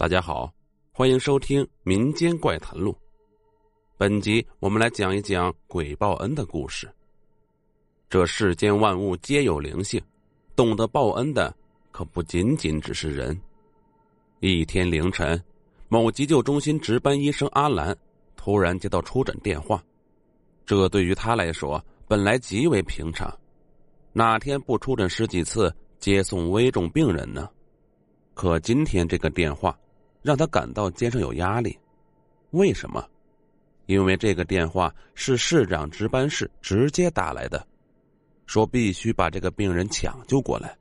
大家好，欢迎收听《民间怪谈录》。本集我们来讲一讲鬼报恩的故事。这世间万物皆有灵性，懂得报恩的可不仅仅只是人。一天凌晨，某急救中心值班医生阿兰突然接到出诊电话，这对于他来说本来极为平常，哪天不出诊十几次接送危重病人呢？可今天这个电话。让他感到肩上有压力，为什么？因为这个电话是市长值班室直接打来的，说必须把这个病人抢救过来。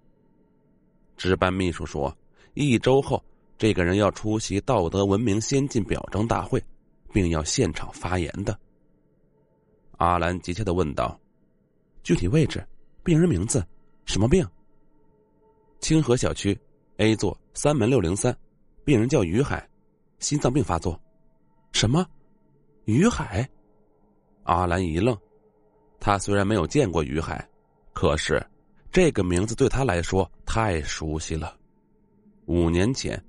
值班秘书说，一周后这个人要出席道德文明先进表彰大会，并要现场发言的。阿兰急切的问道：“具体位置、病人名字、什么病？”清河小区 A 座三门六零三。病人叫于海，心脏病发作。什么？于海？阿兰一愣。他虽然没有见过于海，可是这个名字对他来说太熟悉了。五年前，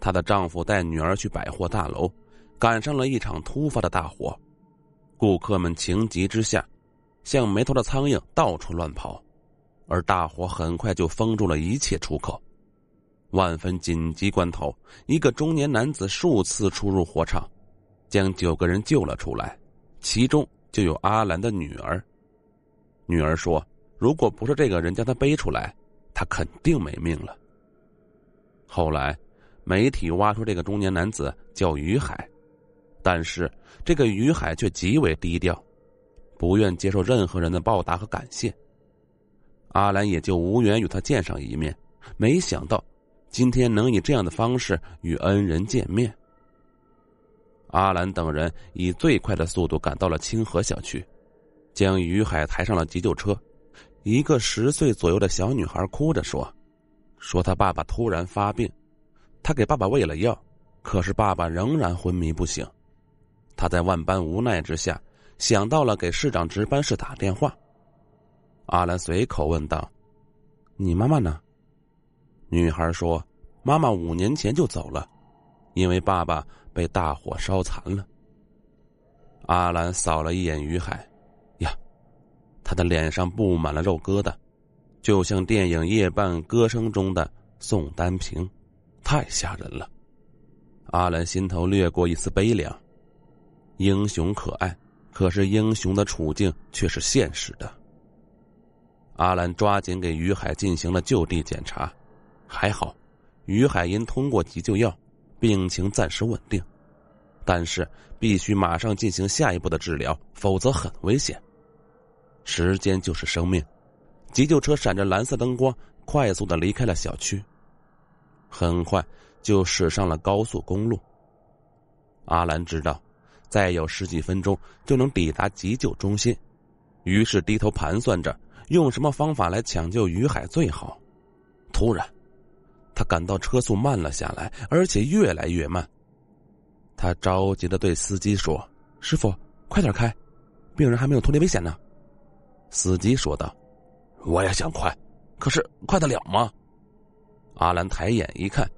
她的丈夫带女儿去百货大楼，赶上了一场突发的大火，顾客们情急之下，像没头的苍蝇到处乱跑，而大火很快就封住了一切出口。万分紧急关头，一个中年男子数次出入火场，将九个人救了出来，其中就有阿兰的女儿。女儿说：“如果不是这个人将她背出来，她肯定没命了。”后来，媒体挖出这个中年男子叫于海，但是这个于海却极为低调，不愿接受任何人的报答和感谢。阿兰也就无缘与他见上一面，没想到。今天能以这样的方式与恩人见面，阿兰等人以最快的速度赶到了清河小区，将于海抬上了急救车。一个十岁左右的小女孩哭着说：“说她爸爸突然发病，她给爸爸喂了药，可是爸爸仍然昏迷不醒。她在万般无奈之下，想到了给市长值班室打电话。”阿兰随口问道：“你妈妈呢？”女孩说：“妈妈五年前就走了，因为爸爸被大火烧残了。”阿兰扫了一眼于海，呀，他的脸上布满了肉疙瘩，就像电影《夜半歌声》中的宋丹萍，太吓人了。阿兰心头掠过一丝悲凉。英雄可爱，可是英雄的处境却是现实的。阿兰抓紧给于海进行了就地检查。还好，于海因通过急救药，病情暂时稳定，但是必须马上进行下一步的治疗，否则很危险。时间就是生命，急救车闪着蓝色灯光，快速的离开了小区，很快就驶上了高速公路。阿兰知道，再有十几分钟就能抵达急救中心，于是低头盘算着用什么方法来抢救于海最好。突然。他感到车速慢了下来，而且越来越慢。他着急的对司机说：“师傅，快点开，病人还没有脱离危险呢。”司机说道：“我也想快，可是快得了吗？”阿兰抬眼一看，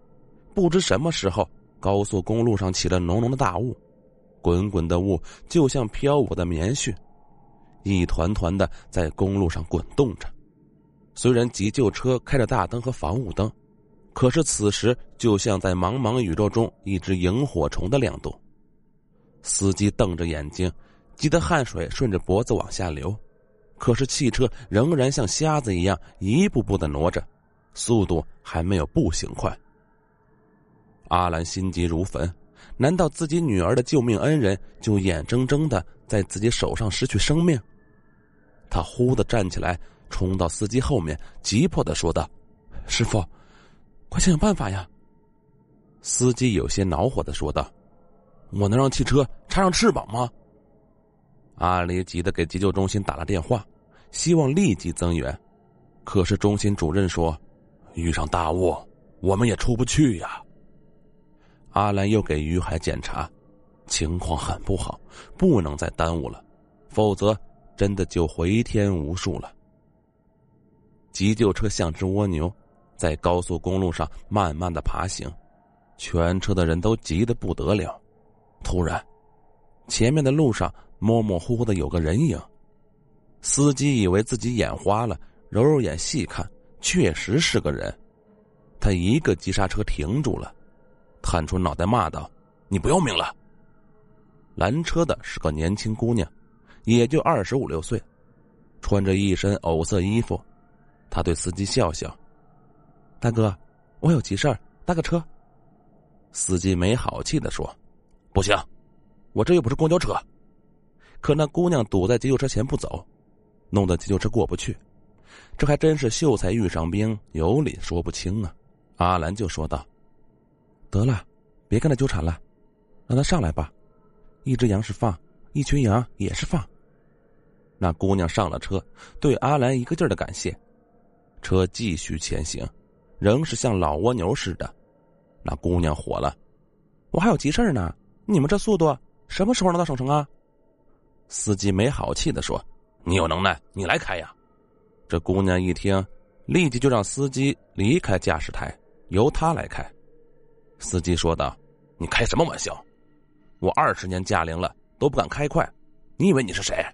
不知什么时候，高速公路上起了浓浓的大雾，滚滚的雾就像飘舞的棉絮，一团团的在公路上滚动着。虽然急救车开着大灯和防雾灯。可是此时，就像在茫茫宇宙中一只萤火虫的亮度。司机瞪着眼睛，急得汗水顺着脖子往下流。可是汽车仍然像瞎子一样一步步的挪着，速度还没有步行快。阿兰心急如焚，难道自己女儿的救命恩人就眼睁睁的在自己手上失去生命？他忽的站起来，冲到司机后面，急迫的说道：“师傅。”快想想办法呀！司机有些恼火的说道：“我能让汽车插上翅膀吗？”阿里急得给急救中心打了电话，希望立即增援。可是中心主任说：“遇上大雾，我们也出不去呀。”阿兰又给于海检查，情况很不好，不能再耽误了，否则真的就回天无术了。急救车像只蜗牛。在高速公路上慢慢的爬行，全车的人都急得不得了。突然，前面的路上模模糊糊的有个人影。司机以为自己眼花了，揉揉眼细看，确实是个人。他一个急刹车停住了，探出脑袋骂道：“你不要命了！”拦车的是个年轻姑娘，也就二十五六岁，穿着一身藕色衣服。她对司机笑笑：“大哥，我有急事儿，搭个车。”司机没好气的说：“不行，我这又不是公交车。”可那姑娘堵在急救车前不走，弄得急救车过不去。这还真是秀才遇上兵，有理说不清啊！阿兰就说道：“得了，别跟他纠缠了，让他上来吧。”一只羊是放，一群羊也是放。那姑娘上了车，对阿兰一个劲儿的感谢。车继续前行，仍是像老蜗牛似的。那姑娘火了：“我还有急事呢，你们这速度，什么时候能到省城啊？”司机没好气的说：“你有能耐，你来开呀！”这姑娘一听，立即就让司机离开驾驶台，由他来开。司机说道：“你开什么玩笑？”我二十年驾龄了，都不敢开快，你以为你是谁？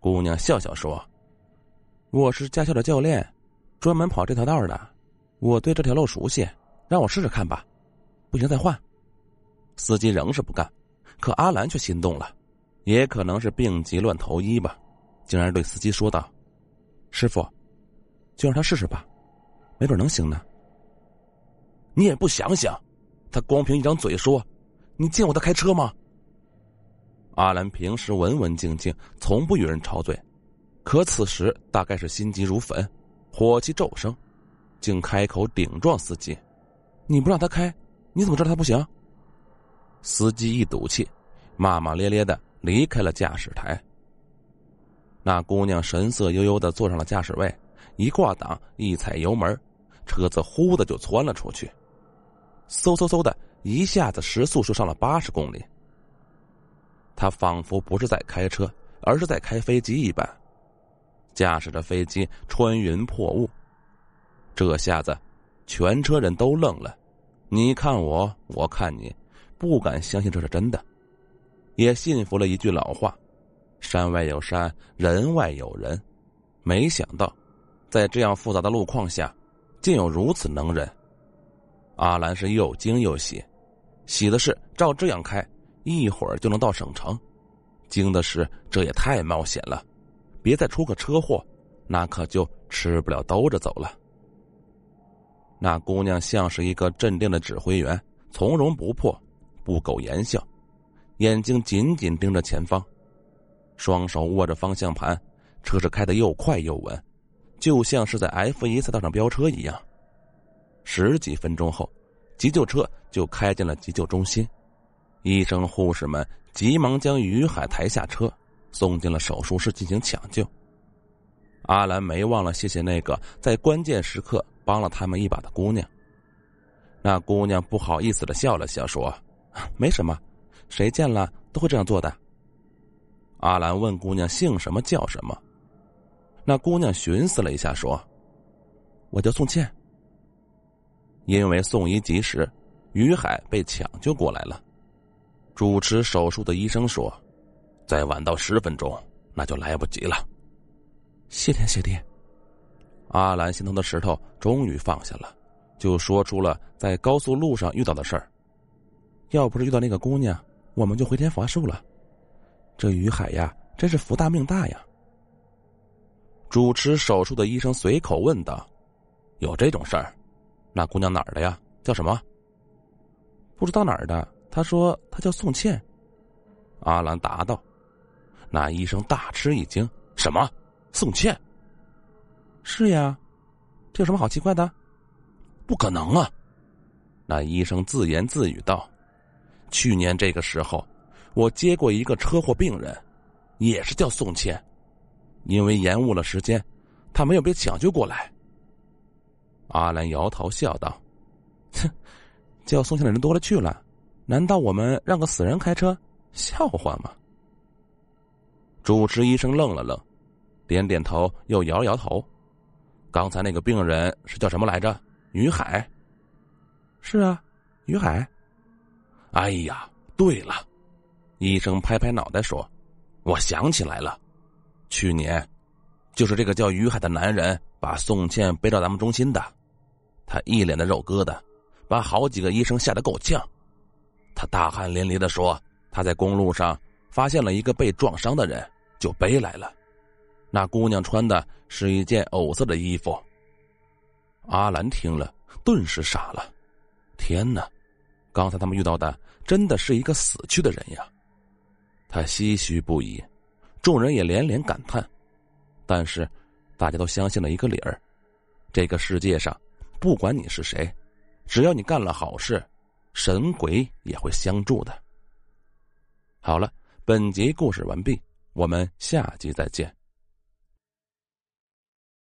姑娘笑笑说：“我是驾校的教练，专门跑这条道的，我对这条路熟悉，让我试试看吧，不行再换。”司机仍是不干，可阿兰却心动了，也可能是病急乱投医吧，竟然对司机说道：“师傅，就让他试试吧，没准能行呢。”你也不想想，他光凭一张嘴说。你见过他开车吗？阿兰平时文文静静，从不与人吵嘴，可此时大概是心急如焚，火气骤升，竟开口顶撞司机：“你不让他开，你怎么知道他不行？”司机一赌气，骂骂咧咧的离开了驾驶台。那姑娘神色悠悠的坐上了驾驶位，一挂挡，一踩油门，车子呼的就窜了出去，嗖嗖嗖的。一下子时速就上了八十公里，他仿佛不是在开车，而是在开飞机一般，驾驶着飞机穿云破雾。这下子，全车人都愣了，你看我，我看你，不敢相信这是真的，也信服了一句老话：“山外有山，人外有人。”没想到，在这样复杂的路况下，竟有如此能人。阿兰是又惊又喜。喜的是，照这样开，一会儿就能到省城；惊的是，这也太冒险了，别再出个车祸，那可就吃不了兜着走了。那姑娘像是一个镇定的指挥员，从容不迫，不苟言笑，眼睛紧紧盯着前方，双手握着方向盘，车是开得又快又稳，就像是在 F 一赛道上飙车一样。十几分钟后。急救车就开进了急救中心，医生护士们急忙将于海抬下车，送进了手术室进行抢救。阿兰没忘了谢谢那个在关键时刻帮了他们一把的姑娘。那姑娘不好意思的笑了笑，说：“没什么，谁见了都会这样做的。”阿兰问姑娘姓什么叫什么，那姑娘寻思了一下，说：“我叫宋倩。”因为送医及时，于海被抢救过来了。主持手术的医生说：“再晚到十分钟，那就来不及了。”谢天谢地，阿兰心头的石头终于放下了，就说出了在高速路上遇到的事儿。要不是遇到那个姑娘，我们就回天乏术了。这于海呀，真是福大命大呀！主持手术的医生随口问道：“有这种事儿？”那姑娘哪儿的呀？叫什么？不知道哪儿的。他说他叫宋倩。阿兰答道。那医生大吃一惊：“什么？宋倩？”是呀，这有什么好奇怪的？不可能啊！那医生自言自语道：“去年这个时候，我接过一个车祸病人，也是叫宋倩，因为延误了时间，他没有被抢救过来。”阿兰摇头笑道：“哼，叫宋倩的人多了去了，难道我们让个死人开车？笑话吗？”主持医生愣了愣，点点头，又摇摇头。刚才那个病人是叫什么来着？于海。是啊，于海。哎呀，对了，医生拍拍脑袋说：“我想起来了，去年就是这个叫于海的男人把宋倩背到咱们中心的。他一脸的肉疙瘩，把好几个医生吓得够呛。他大汗淋漓的说：他在公路上发现了一个被撞伤的人，就背来了。那姑娘穿的是一件藕色的衣服。”阿兰听了，顿时傻了。天哪！刚才他们遇到的真的是一个死去的人呀！他唏嘘不已，众人也连连感叹。但是，大家都相信了一个理儿：这个世界上，不管你是谁，只要你干了好事，神鬼也会相助的。好了，本集故事完毕，我们下集再见。